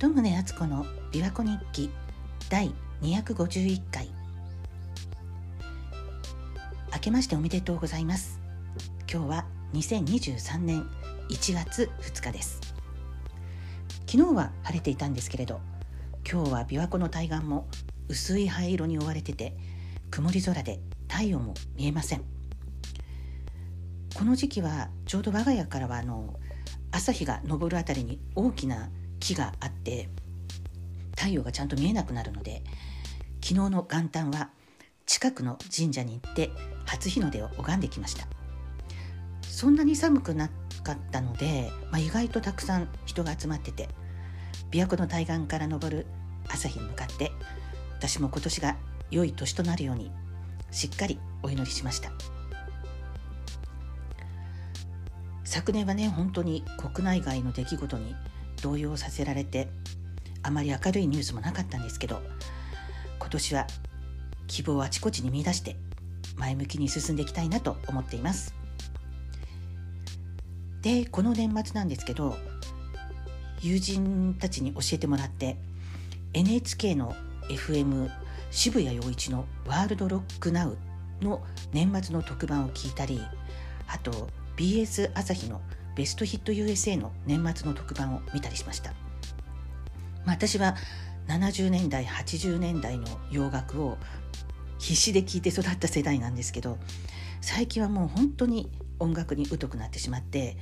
鳩宗敦子の琵琶湖日記第251回。明けましておめでとうございます。今日は2023年1月2日です。昨日は晴れていたんですけれど今日は琵琶湖の対岸も薄い灰色に覆われてて曇り空で太陽も見えません。この時期はちょうど我が家からはあの朝日が昇るあたりに大きな木があって太陽がちゃんと見えなくなるので昨日の元旦は近くの神社に行って初日の出を拝んできました。そんなに寒くなかったので、まあ、意外とたくさん人が集まってて琵琶湖の対岸から昇る朝日に向かって私も今年が良い年となるようにしっかりお祈りしました。昨年はね本当に国内外の出来事に動揺させられてあまり明るいニュースもなかったんですけど今年は希望をあちこちに見出して前向きに進んでいきたいなと思っています。でこの年末なんですけど友人たちに教えてもらって NHK の FM 渋谷陽一の「ワールドロックナウの年末の特番を聞いたりあと BS 朝日のベストヒット USA の年末の特番を見たりしました、まあ、私は70年代80年代の洋楽を必死で聴いて育った世代なんですけど最近はもう本当に音楽に疎くなってしまって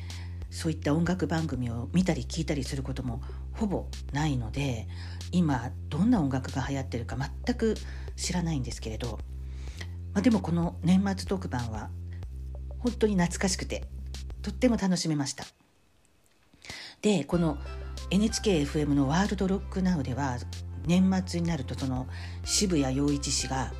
そういった音楽番組を見たり聞いたりすることもほぼないので今どんな音楽が流行ってるか全く知らないんですけれど、まあ、でもこの年末特番は本当に懐かしくてとっても楽しめました。でこの NHKFM の「ワールドロックナウでは年末になるとその渋谷陽一氏が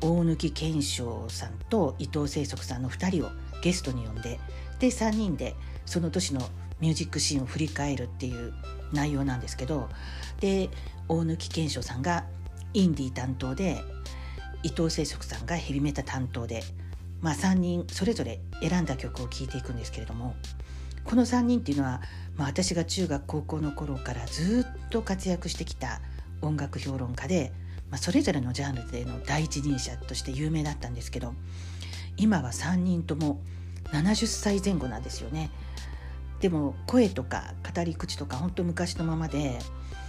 大貫健翔さんと伊藤清則さんの2人をゲストに呼んでで3人でその年のミュージックシーンを振り返るっていう内容なんですけどで大貫健翔さんがインディー担当で伊藤清則さんがヘビメタ担当でまあ、3人それぞれ選んだ曲を聴いていくんですけれどもこの3人っていうのは、まあ、私が中学高校の頃からずっと活躍してきた音楽評論家で、まあ、それぞれのジャンルでの第一人者として有名だったんですけど今は3人とも70歳前後なんですよね。でも声とか語り口とか本当昔のままで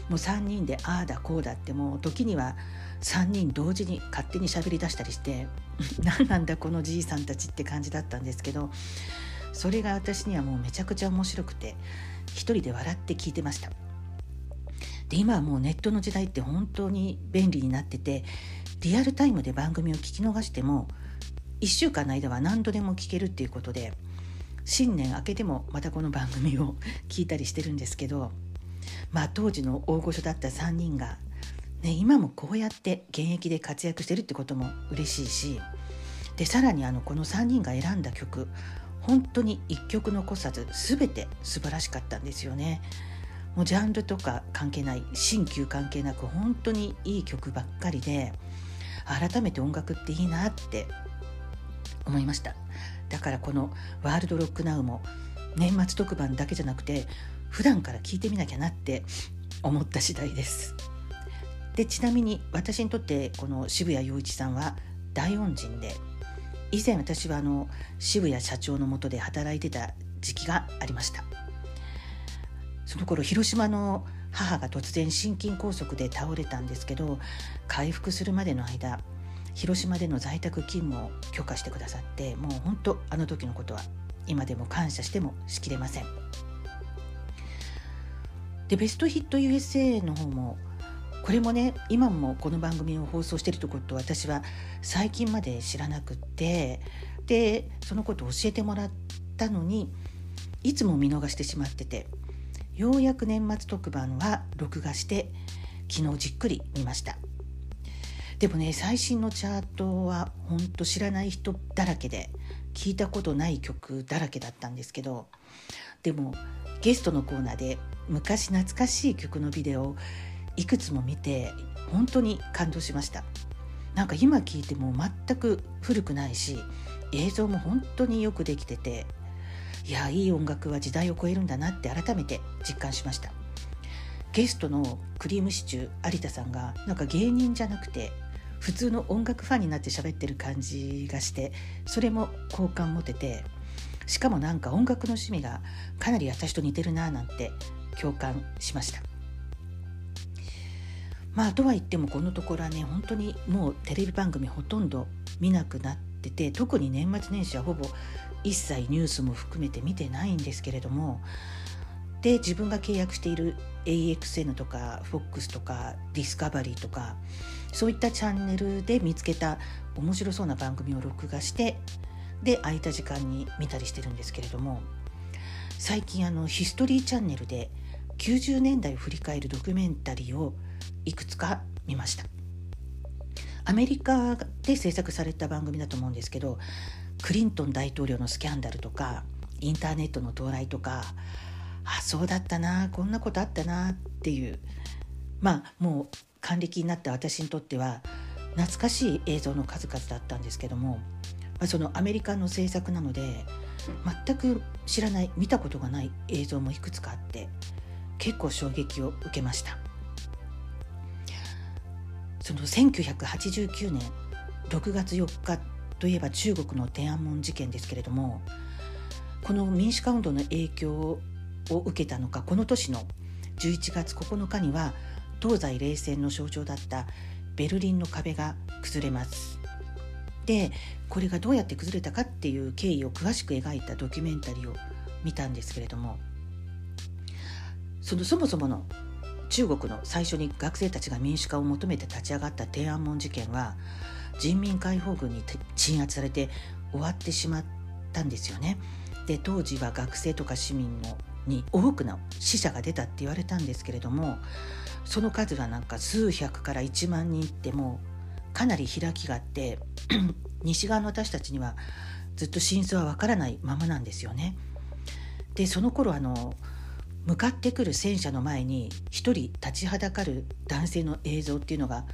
もう3人でああだこうだってもう時には3人同時に勝手に喋り出したりして 何なんだこのじいさんたちって感じだったんですけどそれが私にはもうめちゃくちゃ面白くて一人で笑って聞いてました。で今はもうネットの時代って本当に便利になっててリアルタイムで番組を聞き逃しても1週間の間は何度でも聞けるっていうことで新年明けてもまたこの番組を聞いたりしてるんですけどまあ当時の大御所だった3人がね、今もこうやって現役で活躍してるってことも嬉しいしでさらにあのこの3人が選んだ曲本当に1曲残さず全て素晴らしかったんですよね。もうジャンルとか関係ない新旧関係なく本当にいい曲ばっかりで改めて音楽っていいなって思いましただからこの「ワールドロックナウも年末特番だけじゃなくて普段から聴いてみなきゃなって思った次第です。でちなみに私にとってこの渋谷陽一さんは大恩人で以前私はあの渋谷社長のもとで働いてた時期がありましたその頃広島の母が突然心筋梗塞で倒れたんですけど回復するまでの間広島での在宅勤務を許可してくださってもう本当あの時のことは今でも感謝してもしきれませんでベストヒット USA の方もこれもね今もこの番組を放送してるとこと私は最近まで知らなくってでそのことを教えてもらったのにいつも見逃してしまっててようやく年末特番は録画して昨日じっくり見ました。でもね最新のチャートはほんと知らない人だらけで聞いたことない曲だらけだったんですけどでもゲストのコーナーで昔懐かしい曲のビデオをいくつも見て本当に感動しました。なんか今聞いても全く古くないし映像も本当によくできてていやいい音楽は時代を超えるんだなって改めて実感しました。ゲストのクリームシチュー有田さんがなんか芸人じゃなくて普通の音楽ファンになって喋ってる感じがしてそれも好感持ててしかもなんか音楽の趣味がかなり私と似てるななんて共感しました。まあとは言ってもこのところはね本当にもうテレビ番組ほとんど見なくなってて特に年末年始はほぼ一切ニュースも含めて見てないんですけれどもで自分が契約している AXN とか FOX とかディスカバリーとかそういったチャンネルで見つけた面白そうな番組を録画してで空いた時間に見たりしてるんですけれども最近あのヒストリーチャンネルで90年代を振り返るドキュメンタリーをいくつか見ました。アメリカで制作された番組だと思うんですけどクリントン大統領のスキャンダルとかインターネットの到来とかあそうだったなこんなことあったなっていうまあもう還暦になった私にとっては懐かしい映像の数々だったんですけどもまあ、そのアメリカの制作なので全く知らない見たことがない映像もいくつかあって結構衝撃を受けました。その1989年6月4日といえば中国の天安門事件ですけれどもこの民主化運動の影響を受けたのかこの年の11月9日には東西冷戦の象徴だったベルリンの壁が崩れます。でこれがどうやって崩れたかっていう経緯を詳しく描いたドキュメンタリーを見たんですけれどもそのそもそもの中国の最初に学生たちが民主化を求めて立ち上がった天安門事件は人民解放軍に鎮圧されて終わってしまったんですよね。で当時は学生とか市民のに多くの死者が出たって言われたんですけれどもその数はなんか数百から1万人いってもうかなり開きがあって 西側の私たちにはずっと真相はわからないままなんですよね。でその頃あの向かってくる戦車の前に一人立ちはだかる男性の映像っていうのが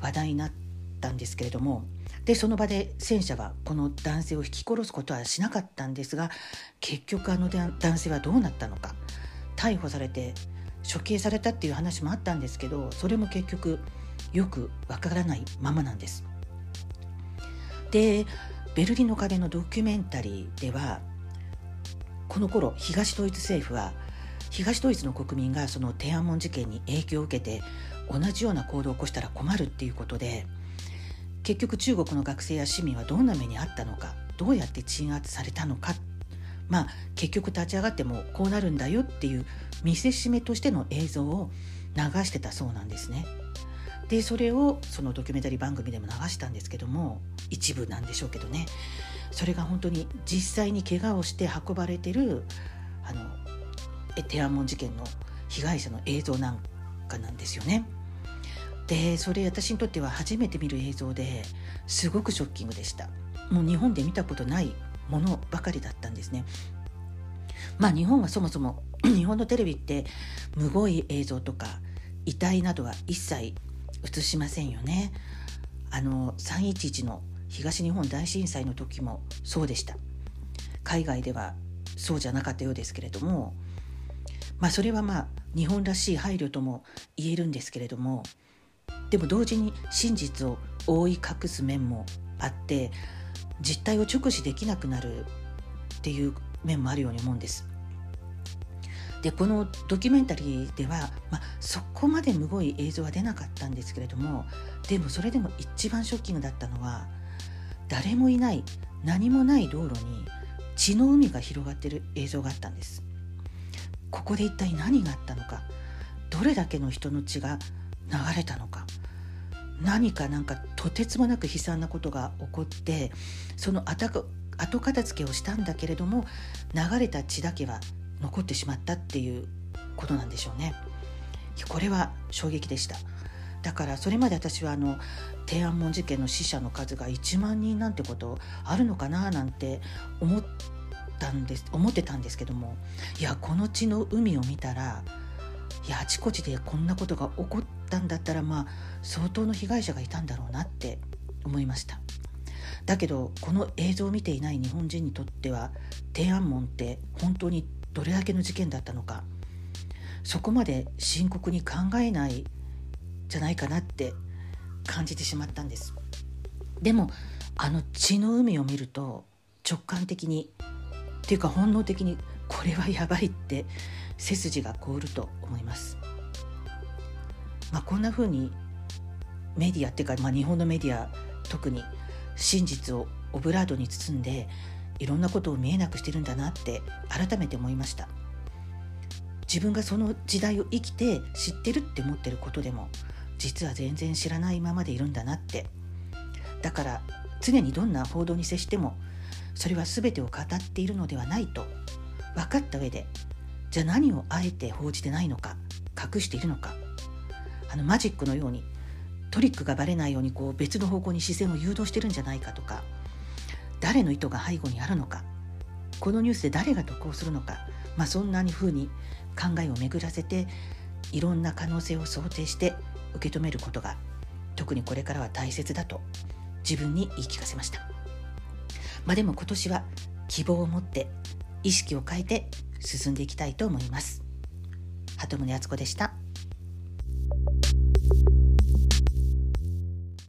話題になったんですけれどもでその場で戦車はこの男性を引き殺すことはしなかったんですが結局あの男性はどうなったのか逮捕されて処刑されたっていう話もあったんですけどそれも結局よくわからないままなんです。でベルリンの壁のドキュメンタリーではこの頃東ドイツ政府は東ドイツの国民がその天安門事件に影響を受けて同じような行動を起こしたら困るっていうことで結局中国の学生や市民はどんな目にあったのかどうやって鎮圧されたのかまあ結局立ち上がってもこうなるんだよっていう見せしめとしての映像を流してたそうなんですね。でそれをそのドキュメンタリー番組でも流したんですけども一部なんでしょうけどねそれが本当に実際に怪我をして運ばれてるあの天安門事件の被害者の映像なんかなんですよね。でそれ私にとっては初めて見る映像ですごくショッキングでした。もう日本で見たことないものばかりだったんですね。まあ日本はそもそも 日本のテレビってむごい映像とか遺体などは一切映しませんよね。あの311の東日本大震災の時もそうでした。海外ではそうじゃなかったようですけれどもまあそれはまあ日本らしい配慮とも言えるんですけれどもでも同時に真実を覆い隠す面もあって実態を直視できなくなるっていう面もあるように思うんです。でこのドキュメンタリーでは、まあ、そこまでむごい映像は出なかったんですけれどもでもそれでも一番ショッキングだったのは誰もいない何もない道路に血の海が広がってる映像があったんですここで一体何があったのかどれだけの人の血が流れたのか何かなんかとてつもなく悲惨なことが起こってその後片付けをしたんだけれども流れた血だけは残ってしまったっていうことなんでしょうね。これは衝撃でしただからそれまで私はあの天安門事件の死者の数が1万人なんてことあるのかななんて思ったんです思ってたんですけどもいやこの血の海を見たらいやあちこちでこんなことが起こったんだったらまあ相当の被害者がいたんだろうなって思いました。だけどこの映像を見ていない日本人にとっては天安門って本当にどれだけの事件だったのかそこまで深刻に考えないじゃないかなって感じてしまったんです。でもあの血の海を見ると直感的にっていうか本能的にこれはやばいって背筋が凍ると思います。まあ、こんな風にメディアっていうか、まあ、日本のメディア特に真実をオブラートに包んでいろんなことを見えなくしてるんだなって改めて思いました自分がその時代を生きて知ってるって思ってることでも実は全然知らないままでいるんだなってだから常にどんな報道に接してもそれは全てを語っているのではないと分かった上でじゃあ何をあえて報じてないのか隠しているのか。あのマジックのようにトリックがバレないようにこう別の方向に視線を誘導してるんじゃないかとか。誰の意図が背後にあるのか。このニュースで誰が得をするのか、まあ、そんなに風に考えを巡らせていろんな可能性を想定して受け止めることが特にこれからは大切だと自分に言い聞かせました。まあ、でも今年は希望を持って意識を変えて進んでいきたいと思います。鳩宗敦子でした。